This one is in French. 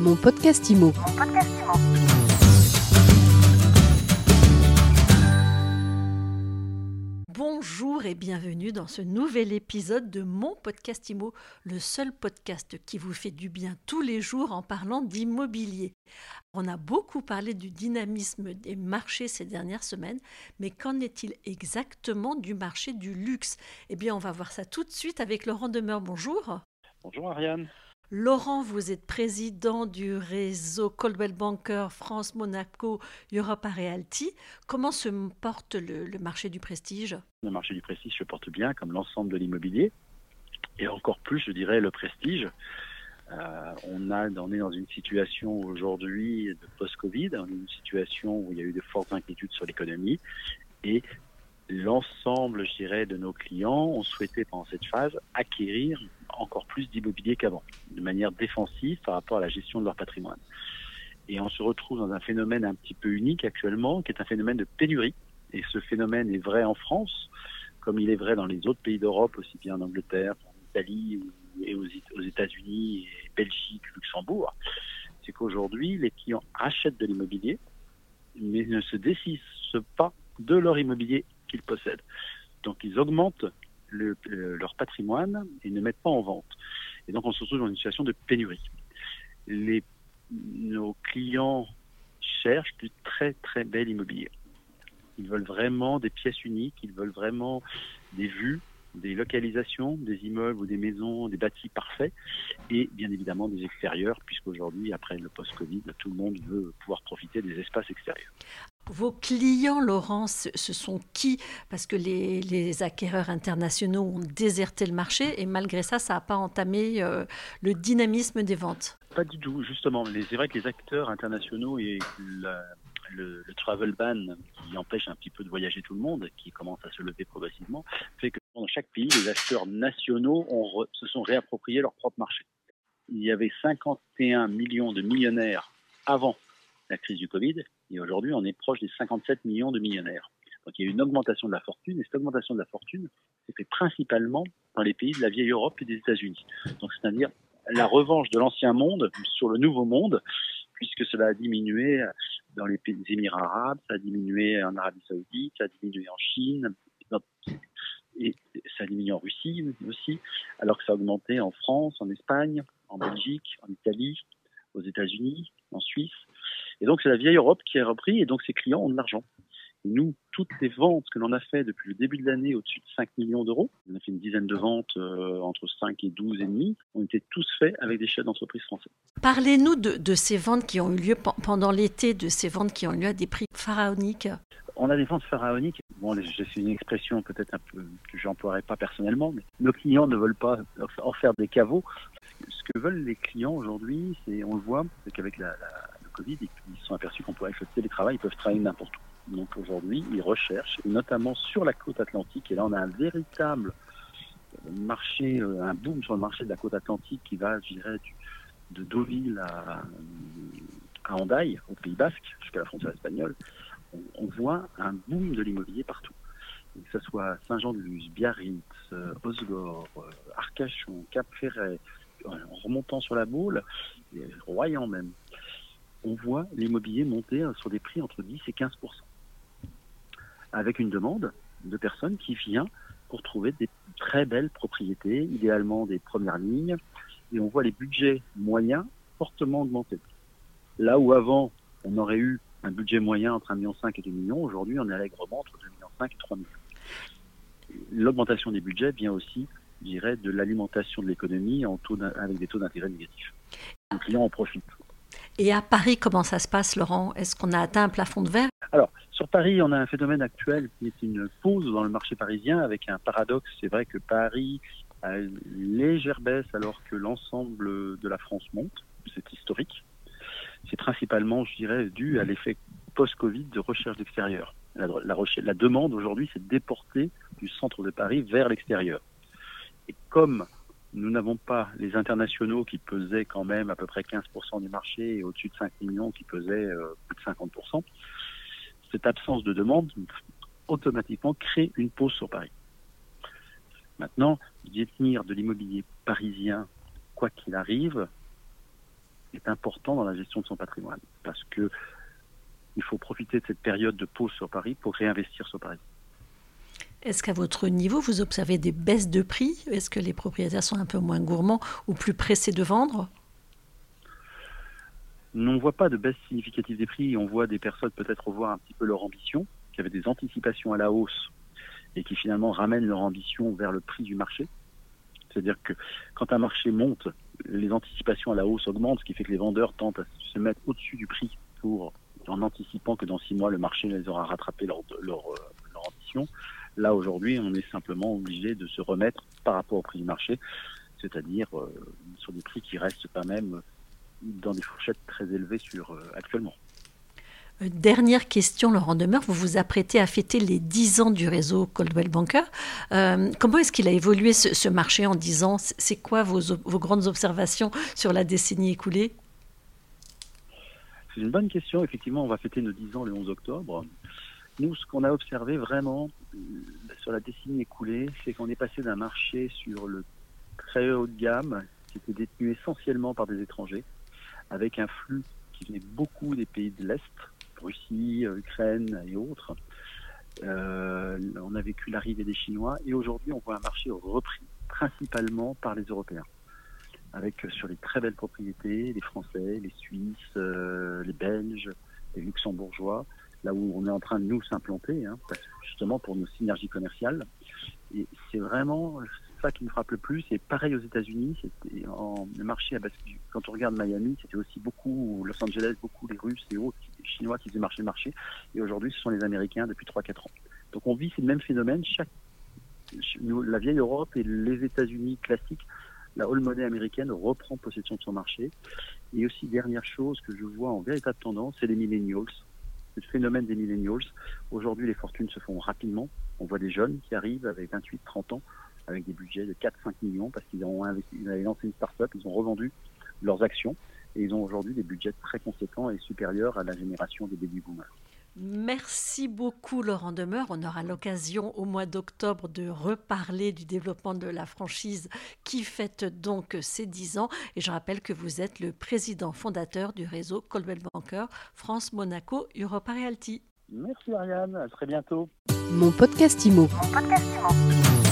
Mon podcast IMO. Bonjour et bienvenue dans ce nouvel épisode de mon podcast IMO, le seul podcast qui vous fait du bien tous les jours en parlant d'immobilier. On a beaucoup parlé du dynamisme des marchés ces dernières semaines, mais qu'en est-il exactement du marché du luxe? Eh bien, on va voir ça tout de suite avec Laurent Demeure. Bonjour. Bonjour Ariane. Laurent, vous êtes président du réseau Coldwell Banker France Monaco Europe Realty. Comment se porte le, marché du prestige? Le marché du prestige se porte bien, comme l'ensemble de l'immobilier, et encore plus, je dirais, le prestige. Euh, on, est dans une situation aujourd'hui de post-Covid, une situation où il y a eu de fortes inquiétudes sur l'économie, et l'ensemble, je dirais, de nos clients ont souhaité pendant cette phase acquérir encore plus d'immobilier qu'avant, de manière défensive par rapport à la gestion de leur patrimoine. Et on se retrouve dans un phénomène un petit peu unique actuellement, qui est un phénomène de pénurie. Et ce phénomène est vrai en France, comme il est vrai dans les autres pays d'Europe, aussi bien en Angleterre, en Italie et aux États-Unis, Belgique, Luxembourg. C'est qu'aujourd'hui, les clients achètent de l'immobilier, mais ne se décisent pas de leur immobilier qu'ils possèdent. Donc ils augmentent leur patrimoine et ne mettent pas en vente. Et donc on se retrouve dans une situation de pénurie. Les, nos clients cherchent du très très bel immobilier. Ils veulent vraiment des pièces uniques, ils veulent vraiment des vues, des localisations, des immeubles ou des maisons, des bâtis parfaits, et bien évidemment des extérieurs, puisqu'aujourd'hui, après le post-Covid, tout le monde veut pouvoir profiter des espaces extérieurs. Vos clients, Laurence, ce sont qui? Parce que les, acquéreurs internationaux ont déserté le marché et malgré ça, ça n'a pas entamé euh, le dynamisme des ventes. Pas du tout, justement. C'est vrai que les acteurs internationaux et le, travel ban qui empêche un petit peu de voyager tout le monde, qui commence à se lever progressivement, fait que dans chaque pays, les acteurs nationaux se sont réappropriés leur propre marché. Il y avait 51 millions de millionnaires avant la crise du Covid, et aujourd'hui, on est proche des 57 millions de millionnaires. Donc il y a une augmentation de la fortune, et cette augmentation de la fortune s'est fait principalement dans les pays de la vieille Europe et des États-Unis. Donc c'est-à-dire la revanche de l'ancien monde sur le nouveau monde, puisque cela a diminué dans les pays Émirats arabes, ça a diminué en Arabie saoudite, ça a diminué en Chine, et ça a diminué en Russie aussi, alors que ça a augmenté en France, en Espagne, en Belgique, en Italie, aux États-Unis, en Suisse. Et donc, c'est la vieille Europe qui a repris et donc ses clients ont de l'argent. Nous, toutes les ventes que l'on a fait depuis le début de l'année au-dessus de 5 millions d'euros, on a fait une dizaine de ventes euh, entre 5 et 12 et demi, ont été tous faits avec des chefs d'entreprise français. Parlez-nous de, de, ces ventes qui ont eu lieu pendant l'été, de ces ventes qui ont eu lieu à des prix pharaoniques. On a des ventes pharaoniques. Bon, c'est une expression peut-être un peu que j'emploierai pas personnellement, mais nos clients ne veulent pas en faire des caveaux. Ce que veulent les clients aujourd'hui, c'est, on le voit, c'est qu'avec la Covid, ils se sont aperçus qu'on pourrait, avec le télétravail, ils peuvent travailler n'importe où. Donc aujourd'hui, ils recherchent, notamment sur la côte atlantique, et là on a un véritable marché, euh, un boom sur le marché de la côte atlantique qui va, je dirais, de Deauville à, à Hendaye, au Pays Basque, jusqu'à la frontière espagnole. On, voit un boom de l'immobilier partout. Que ce soit Saint-Jean-de-Luz, Biarritz, euh, Osgore, euh, Arcachon, Cap-Ferret, en remontant sur la boule, Royan même on voit l'immobilier monter sur des prix entre 10 et 15 avec une demande de personnes qui viennent pour trouver des très belles propriétés, idéalement des premières lignes, et on voit les budgets moyens fortement augmenter. Là où avant, on aurait eu un budget moyen entre 1,5 million et 2 millions, aujourd'hui, on est allègrement entre 2,5 millions et 3 millions. L'augmentation des budgets vient aussi, je dirais, de l'alimentation de l'économie avec des taux d'intérêt négatifs. Les clients en profitent. Et à Paris, comment ça se passe, Laurent? Est-ce qu'on a atteint un plafond de verre? Alors, sur Paris, on a un phénomène actuel qui est une pause dans le marché parisien avec un paradoxe. C'est vrai que Paris a une légère baisse alors que l'ensemble de la France monte. C'est historique. C'est principalement, je dirais, dû à l'effet post-Covid de recherche d'extérieur. La, demande aujourd'hui, c'est de déporter du centre de Paris vers l'extérieur. Et comme nous n'avons pas les internationaux qui pesaient quand même à peu près 15% du marché et au-dessus de 5 millions qui pesaient euh, plus de 50%. Cette absence de demande automatiquement crée une pause sur Paris. Maintenant, détenir de l'immobilier parisien, quoi qu'il arrive, est important dans la gestion de son patrimoine parce que il faut profiter de cette période de pause sur Paris pour réinvestir sur Paris. Est-ce qu'à votre niveau, vous observez des baisses de prix? Est-ce que les propriétaires sont un peu moins gourmands ou plus pressés de vendre? On ne voit pas de baisse significative des prix. On voit des personnes peut-être revoir un petit peu leur ambition, qui avaient des anticipations à la hausse et qui finalement ramènent leur ambition vers le prix du marché. C'est-à-dire que quand un marché monte, les anticipations à la hausse augmentent, ce qui fait que les vendeurs tentent à se mettre au-dessus du prix pour, en anticipant que dans six mois, le marché les aura rattrapé leur, leur, euh, leur ambition. Là, aujourd'hui, on est simplement obligé de se remettre par rapport au prix du marché, c'est-à-dire euh, sur des prix qui restent quand même dans des fourchettes très élevées sur, euh, actuellement. Euh, dernière question, Laurent Demeure. Vous vous apprêtez à fêter les 10 ans du réseau Coldwell Banker. Euh, comment est-ce qu'il a évolué ce, ce, marché en 10 ans? C'est quoi vos, vos, grandes observations sur la décennie écoulée? C'est une bonne question. Effectivement, on va fêter nos 10 ans le 11 octobre. Nous, ce qu'on a observé vraiment sur la décennie écoulée, c'est qu'on est passé d'un marché sur le très haut de gamme, qui était détenu essentiellement par des étrangers, avec un flux qui venait beaucoup des pays de l'Est, Russie, Ukraine et autres. Euh, on a vécu l'arrivée des Chinois et aujourd'hui on voit un marché repris principalement par les Européens, avec sur les très belles propriétés, les Français, les Suisses, euh, les Belges, les Luxembourgeois, là où on est en train de nous s'implanter, hein, justement pour nos synergies commerciales. Et c'est vraiment ça qui me frappe le plus. Et pareil aux États-Unis, c'était en le marché. Quand on regarde Miami, c'était aussi beaucoup Los Angeles, beaucoup les Russes et autres, les Chinois qui faisaient marcher marché. Et aujourd'hui, ce sont les Américains depuis 3-4 ans. Donc on vit ces mêmes phénomènes. Chaque, la vieille Europe et les États-Unis classiques, la whole money américaine reprend possession de son marché. Et aussi dernière chose que je vois en véritable tendance, c'est les millennials le phénomène des millennials. Aujourd'hui, les fortunes se font rapidement. On voit des jeunes qui arrivent avec 28-30 ans, avec des budgets de 4-5 millions parce qu'ils ont investi, ils avaient lancé une start-up, ils ont revendu leurs actions et ils ont aujourd'hui des budgets très conséquents et supérieurs à la génération des baby boomers. Merci beaucoup Laurent Demeure. On aura l'occasion au mois d'octobre de reparler du développement de la franchise qui fête donc ses 10 ans. Et je rappelle que vous êtes le président fondateur du réseau Colwell Banker France Monaco Europa Realty. Merci Ariane, à très bientôt. Mon podcast Imo. Mon podcast Imo.